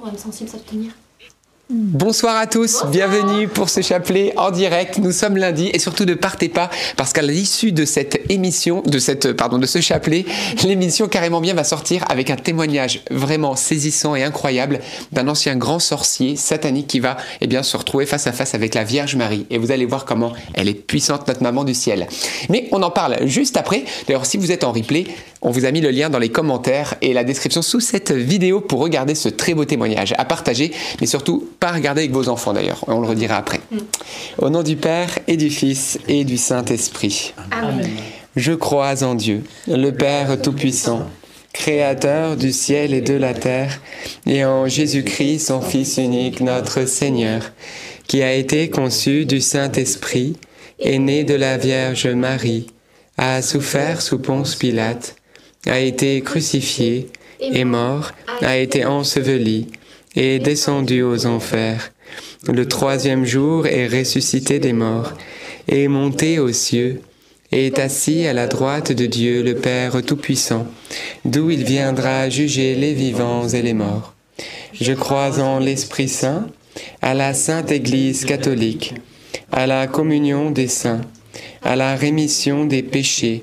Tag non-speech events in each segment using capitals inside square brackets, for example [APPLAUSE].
On va sensible s'abstenir. Bonsoir à tous, bienvenue pour ce chapelet en direct. Nous sommes lundi et surtout ne partez pas parce qu'à l'issue de cette émission, de cette pardon, de ce chapelet, [LAUGHS] l'émission carrément bien va sortir avec un témoignage vraiment saisissant et incroyable d'un ancien grand sorcier satanique qui va eh bien se retrouver face à face avec la Vierge Marie et vous allez voir comment elle est puissante notre maman du ciel. Mais on en parle juste après. D'ailleurs, si vous êtes en replay, on vous a mis le lien dans les commentaires et la description sous cette vidéo pour regarder ce très beau témoignage à partager, mais surtout pas regarder avec vos enfants d'ailleurs, on le redira après. Mm. Au nom du Père et du Fils et du Saint-Esprit. Amen. Je crois en Dieu, le Père Tout-Puissant, Créateur du ciel et de la terre, et en Jésus-Christ, son Fils unique, notre Seigneur, qui a été conçu du Saint-Esprit, est né de la Vierge Marie, a souffert sous Ponce Pilate, a été crucifié, est mort, a été enseveli, est descendu aux enfers. Le troisième jour est ressuscité des morts, est monté aux cieux, est assis à la droite de Dieu le Père Tout-Puissant, d'où il viendra juger les vivants et les morts. Je crois en l'Esprit Saint, à la Sainte Église catholique, à la communion des saints, à la rémission des péchés,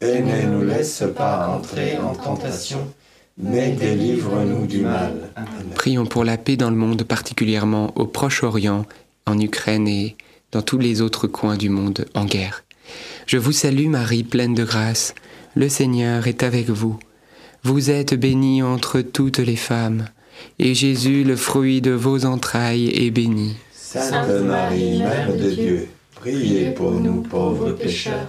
Et ne nous laisse pas entrer en tentation mais délivre-nous du mal. Prions pour la paix dans le monde, particulièrement au Proche-Orient, en Ukraine et dans tous les autres coins du monde en guerre. Je vous salue Marie, pleine de grâce. Le Seigneur est avec vous. Vous êtes bénie entre toutes les femmes, et Jésus, le fruit de vos entrailles, est béni. Sainte Marie, Mère de Dieu, priez pour nous pauvres pécheurs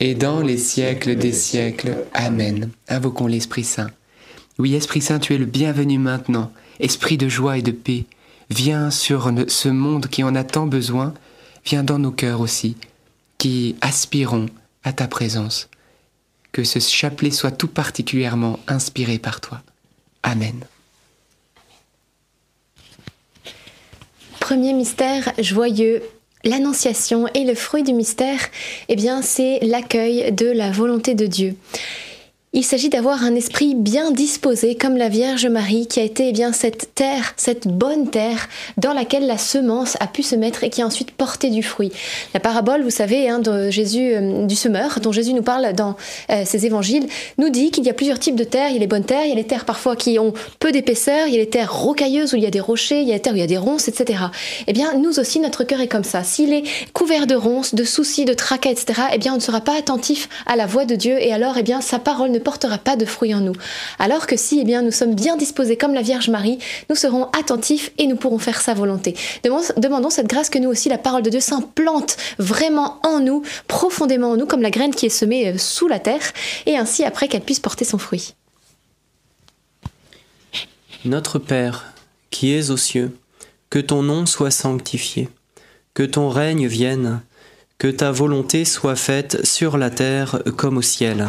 et dans les siècles des siècles. Amen. Invoquons l'Esprit Saint. Oui, Esprit Saint, tu es le bienvenu maintenant. Esprit de joie et de paix, viens sur ce monde qui en a tant besoin, viens dans nos cœurs aussi, qui aspirons à ta présence. Que ce chapelet soit tout particulièrement inspiré par toi. Amen. Premier mystère joyeux, L'annonciation et le fruit du mystère, eh bien, c'est l'accueil de la volonté de Dieu. Il s'agit d'avoir un esprit bien disposé, comme la Vierge Marie, qui a été eh bien cette terre, cette bonne terre, dans laquelle la semence a pu se mettre et qui a ensuite porté du fruit. La parabole, vous savez, hein, de Jésus euh, du semeur, dont Jésus nous parle dans euh, ses évangiles, nous dit qu'il y a plusieurs types de terres. Il y a les bonnes terres, il y a les terres parfois qui ont peu d'épaisseur, il y a les terres rocailleuses où il y a des rochers, il y a les terres où il y a des ronces, etc. Eh bien, nous aussi, notre cœur est comme ça. S'il est couvert de ronces, de soucis, de tracas, etc., eh bien, on ne sera pas attentif à la voix de Dieu et alors, eh bien, sa parole ne portera pas de fruits en nous. Alors que si eh bien, nous sommes bien disposés comme la Vierge Marie, nous serons attentifs et nous pourrons faire sa volonté. Demandons cette grâce que nous aussi, la parole de Dieu s'implante vraiment en nous, profondément en nous, comme la graine qui est semée euh, sous la terre, et ainsi après qu'elle puisse porter son fruit. Notre Père, qui es aux cieux, que ton nom soit sanctifié, que ton règne vienne, que ta volonté soit faite sur la terre comme au ciel.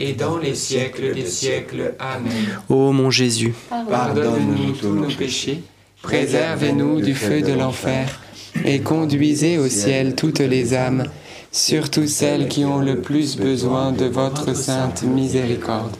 et dans les siècles des siècles. Amen. Ô mon Jésus, Pardonne-nous tous nos péchés, Préservez-nous du feu de l'enfer et conduisez au ciel toutes les âmes, surtout celles qui ont le plus besoin de votre sainte miséricorde.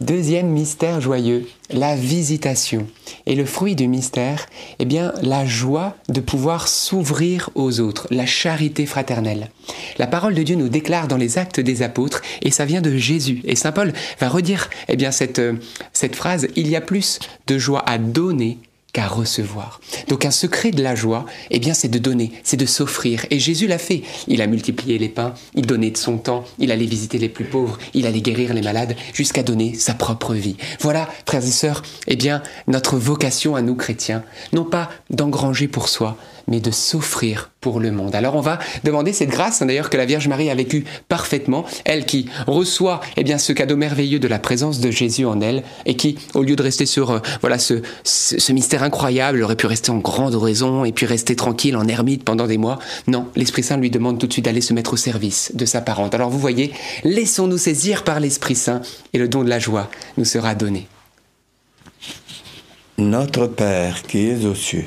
Deuxième mystère joyeux, la visitation. Et le fruit du mystère, eh bien, la joie de pouvoir s'ouvrir aux autres, la charité fraternelle. La parole de Dieu nous déclare dans les actes des apôtres, et ça vient de Jésus. Et Saint Paul va redire, eh bien, cette, euh, cette phrase, il y a plus de joie à donner qu'à recevoir. Donc un secret de la joie, eh bien c'est de donner, c'est de s'offrir. Et Jésus l'a fait. Il a multiplié les pains, il donnait de son temps, il allait visiter les plus pauvres, il allait guérir les malades, jusqu'à donner sa propre vie. Voilà, frères et sœurs, eh bien notre vocation à nous chrétiens, non pas d'engranger pour soi, mais de s'offrir pour le monde. Alors on va demander cette grâce, hein, d'ailleurs, que la Vierge Marie a vécu parfaitement, elle qui reçoit eh bien, ce cadeau merveilleux de la présence de Jésus en elle, et qui, au lieu de rester sur euh, voilà ce, mystère incroyable, aurait pu rester en grande oraison et puis rester tranquille en ermite pendant des mois. Non, l'Esprit Saint lui demande tout de suite d'aller se mettre au service de sa parente. Alors vous voyez, laissons-nous saisir par l'Esprit Saint, et le don de la joie nous sera donné. Notre Père qui es aux cieux,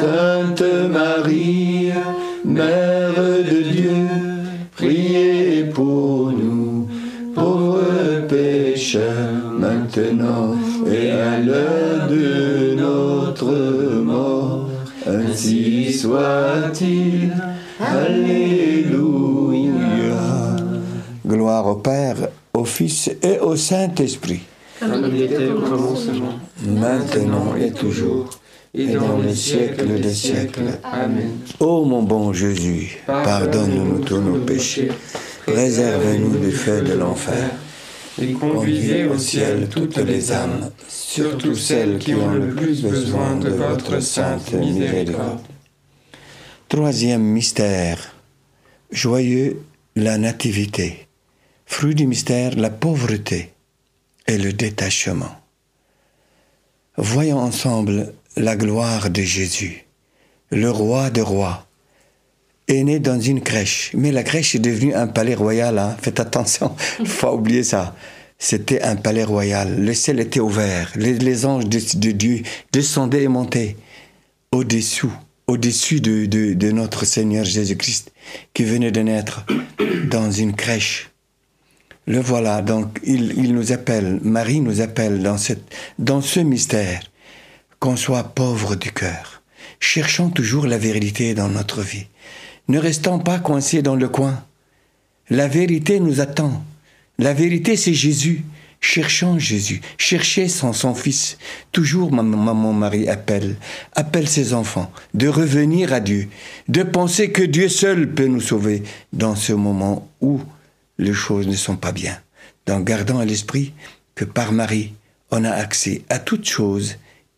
Sainte Marie, Mère de Dieu, priez pour nous, pauvres pécheurs, maintenant et à l'heure de notre mort. Ainsi soit-il. Alléluia. Gloire au Père, au Fils et au Saint-Esprit. Comme il était au commencement, maintenant et toujours, et dans les siècles des siècles. Amen. Ô mon bon Jésus, pardonne-nous tous nos péchés, préserve-nous du feu de l'enfer, et conduisez au ciel toutes les âmes, surtout celles qui ont le plus besoin de votre sainte miséricorde. Troisième mystère, joyeux la nativité. Fruit du mystère, la pauvreté et le détachement. Voyons ensemble la gloire de Jésus, le roi des rois, est né dans une crèche. Mais la crèche est devenue un palais royal. Hein. Faites attention, il [LAUGHS] faut oublier ça. C'était un palais royal. Le ciel était ouvert. Les, anges de, Dieu descendaient et montaient au-dessous, au-dessus de, notre Seigneur Jésus-Christ qui venait de naître [COUGHS] dans une crèche. Le voilà, donc il, nous appelle, Marie nous appelle dans, dans ce mystère, qu'on soit pauvre du cœur, cherchant toujours la vérité dans notre vie, ne restant pas coincés dans le coin. La vérité nous attend. La vérité, c'est Jésus. Cherchant Jésus, cherchez son, son fils. Toujours maman, maman Marie appelle, appelle ses enfants de revenir à Dieu, de penser que Dieu seul peut nous sauver dans ce moment où les choses ne sont pas bien. En gardant à l'esprit que par Marie, on a accès à toutes choses,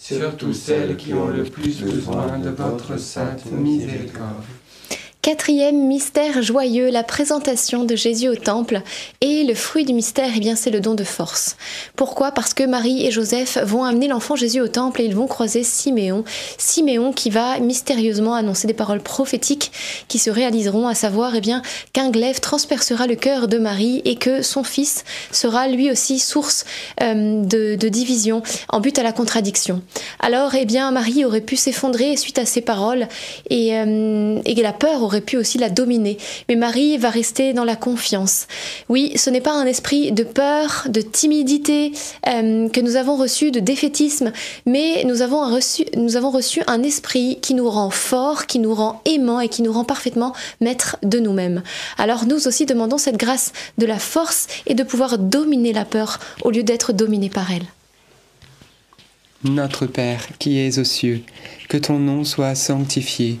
surtout celles qui ont le plus besoin de votre sainte miséricorde. Quatrième mystère joyeux, la présentation de Jésus au temple. Et le fruit du mystère, eh bien, c'est le don de force. Pourquoi? Parce que Marie et Joseph vont amener l'enfant Jésus au temple et ils vont croiser Siméon. Siméon qui va mystérieusement annoncer des paroles prophétiques qui se réaliseront, à savoir, eh bien, qu'un glaive transpercera le cœur de Marie et que son fils sera lui aussi source euh, de, division en but à la contradiction. Alors, eh bien, Marie aurait pu s'effondrer suite à ces paroles et, euh, et la peur aurait pu aussi la dominer. Mais Marie va rester dans la confiance. Oui, ce n'est pas un esprit de peur, de timidité euh, que nous avons reçu, de défaitisme, mais nous avons, reçu, nous avons reçu un esprit qui nous rend fort, qui nous rend aimant et qui nous rend parfaitement maître de nous-mêmes. Alors nous aussi demandons cette grâce de la force et de pouvoir dominer la peur au lieu d'être dominé par elle. Notre Père qui es aux cieux, que ton nom soit sanctifié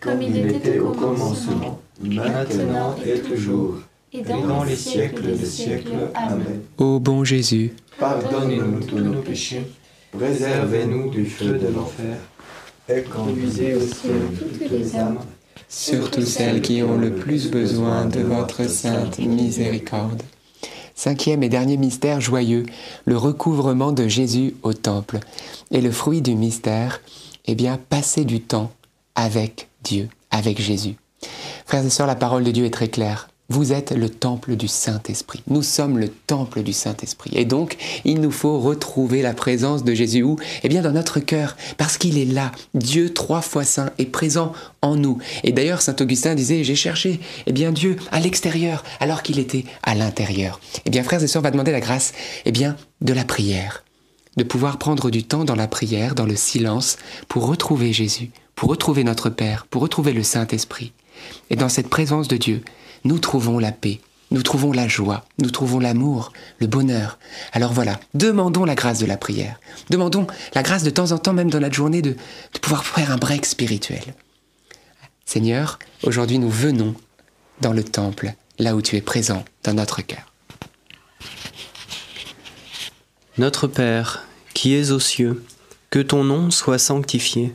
comme il était au commencement, maintenant et toujours, et dans les siècles des siècles. Amen. Ô bon Jésus, Pardonne-nous tous nos péchés, préservez-nous du feu de l'enfer, et conduisez au ciel toutes les âmes, surtout celles qui ont le plus besoin de votre sainte miséricorde. Cinquième et dernier mystère joyeux, le recouvrement de Jésus au temple. Et le fruit du mystère, eh bien, passer du temps avec Dieu, avec Jésus. Frères et sœurs, la parole de Dieu est très claire. Vous êtes le temple du Saint-Esprit. Nous sommes le temple du Saint-Esprit. Et donc, il nous faut retrouver la présence de Jésus où? Eh bien, dans notre cœur, parce qu'il est là. Dieu, trois fois saint, est présent en nous. Et d'ailleurs, Saint Augustin disait, j'ai cherché, eh bien, Dieu à l'extérieur, alors qu'il était à l'intérieur. Eh bien, frères et sœurs, on va demander la grâce, eh bien, de la prière. De pouvoir prendre du temps dans la prière, dans le silence, pour retrouver Jésus, pour retrouver notre Père, pour retrouver le Saint-Esprit. Et dans cette présence de Dieu, nous trouvons la paix, nous trouvons la joie, nous trouvons l'amour, le bonheur. Alors voilà, demandons la grâce de la prière. Demandons la grâce de temps en temps, même dans notre journée, de, de pouvoir faire un break spirituel. Seigneur, aujourd'hui nous venons dans le temple, là où tu es présent dans notre cœur. Notre Père, qui es aux cieux, que ton nom soit sanctifié,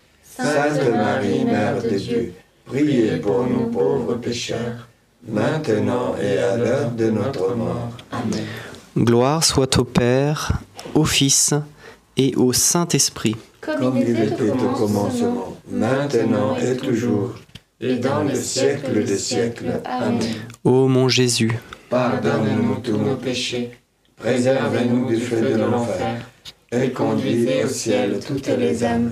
Sainte Marie, Mère de Dieu, priez pour nous pauvres pécheurs, maintenant et à l'heure de notre mort. Amen. Gloire soit au Père, au Fils et au Saint-Esprit. comme il était au commencement, maintenant et toujours, et dans le siècle des siècles. Amen. Ô mon Jésus, Pardonne-nous tous nos péchés, préservez-nous du feu de l'enfer, et conduisez au ciel toutes les âmes,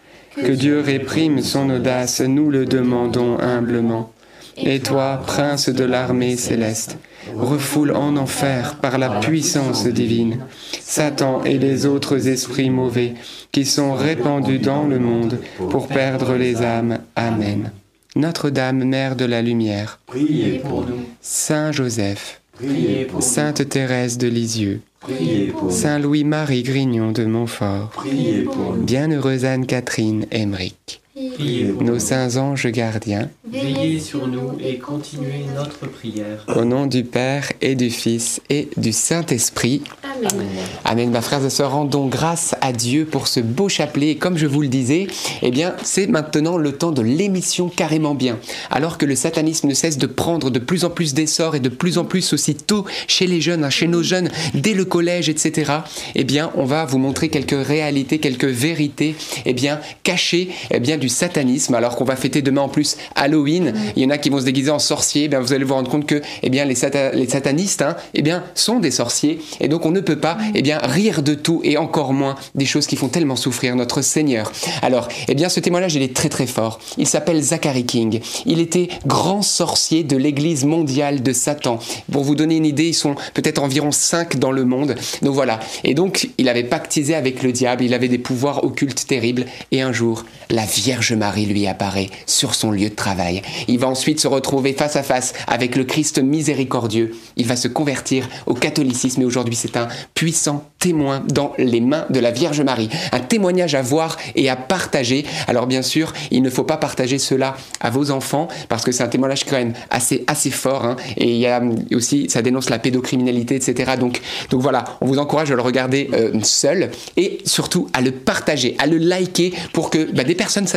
Que Dieu réprime son audace, nous le demandons humblement. Et toi, prince de l'armée céleste, refoule en enfer par la puissance divine Satan et les autres esprits mauvais qui sont répandus dans le monde pour perdre les âmes. Amen. Notre-Dame, Mère de la Lumière, priez pour nous, Saint Joseph, priez pour nous, Sainte Thérèse de Lisieux, priez pour nous, Saint Louis-Marie Grignon de Montfort, priez pour nous, Bienheureuse Anne-Catherine Emmerich, priez pour nos nous. saints anges gardiens, Veillez sur nous et continuez notre prière. au nom du Père et du Fils et du Saint-Esprit. Amen. Amen, ma frères et sœurs, rendons grâce à Dieu pour ce beau chapelet. Et comme je vous le disais, eh bien, c'est maintenant le temps de l'émission carrément bien. Alors que le satanisme ne cesse de prendre de plus en plus d'essor et de plus en plus aussi tôt chez les jeunes, hein, chez nos jeunes, dès le collège, etc. Eh bien, on va vous montrer quelques réalités, quelques vérités, eh bien, cachées, eh bien, du satanisme. Alors qu'on va fêter demain en plus Halloween, il y en a qui vont se déguiser en sorciers. Eh bien, vous allez vous rendre compte que, eh bien, les, sata- les satanistes, hein, eh bien, sont des sorciers. Et donc, on ne peut pas, eh bien, rire de tout et encore moins des choses qui font tellement souffrir notre Seigneur. Alors, eh bien, ce témoignage, il est très très fort. Il s'appelle Zachary King. Il était grand sorcier de l'Église mondiale de Satan. Pour vous donner une idée, ils sont peut-être environ cinq dans le monde. Donc voilà. Et donc, il avait pactisé avec le diable. Il avait des pouvoirs occultes terribles. Et un jour, la Vierge Marie lui apparaît sur son lieu de travail. Il va ensuite se retrouver face à face avec le Christ miséricordieux. Il va se convertir au catholicisme et aujourd'hui c'est un puissant témoin dans les mains de la Vierge Marie. Un témoignage à voir et à partager. Alors bien sûr, il ne faut pas partager cela à vos enfants parce que c'est un témoignage quand même assez, assez fort. hein. Et il y a aussi, ça dénonce la pédocriminalité, etc. Donc, donc voilà, on vous encourage à le regarder euh, seul et surtout à le partager, à le liker pour que bah, des personnes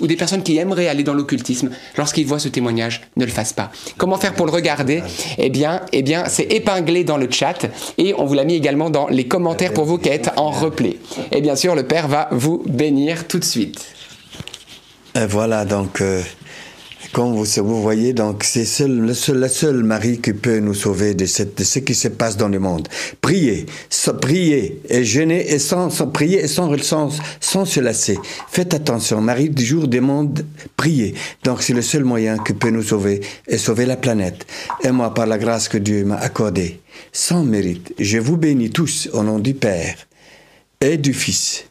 ou des personnes qui aimeraient aller dans l'occultisme, lorsqu'ils voient ce témoignage, ne le fassent pas. Comment faire pour le regarder? Eh bien, eh bien, c'est épinglé dans le chat et on vous l'a mis également dans les commentaires pour vos quêtes en replay. Et bien sûr, le Père va vous bénir tout de suite. Et voilà, donc, euh, comme vous, vous voyez, donc c'est seul, le seul, la seule Marie qui peut nous sauver de, ce qui se passe dans le monde. Priez, priez et jeûnez et sans, sans prier et sans, sans, sans se lasser. Faites attention, Marie du jour des mondes, priez. Donc c'est le seul moyen qui peut nous sauver et sauver la planète. Et moi, par la grâce que Dieu m'a accordée, sans mérite, je vous bénis tous au nom du Père et du Fils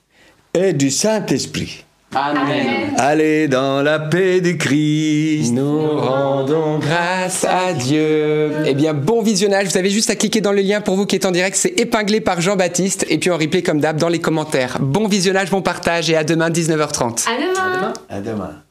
et du Saint-Esprit. Amen. Allez dans la paix du Christ. Nous rendons grâce à Dieu. Eh bien, bon visionnage. Vous avez juste à cliquer dans le lien pour vous qui êtes en direct. C'est épinglé par Jean-Baptiste. Et puis en replay, comme d'hab, dans les commentaires. Bon visionnage, bon partage et à demain, 19h30. À demain. À demain.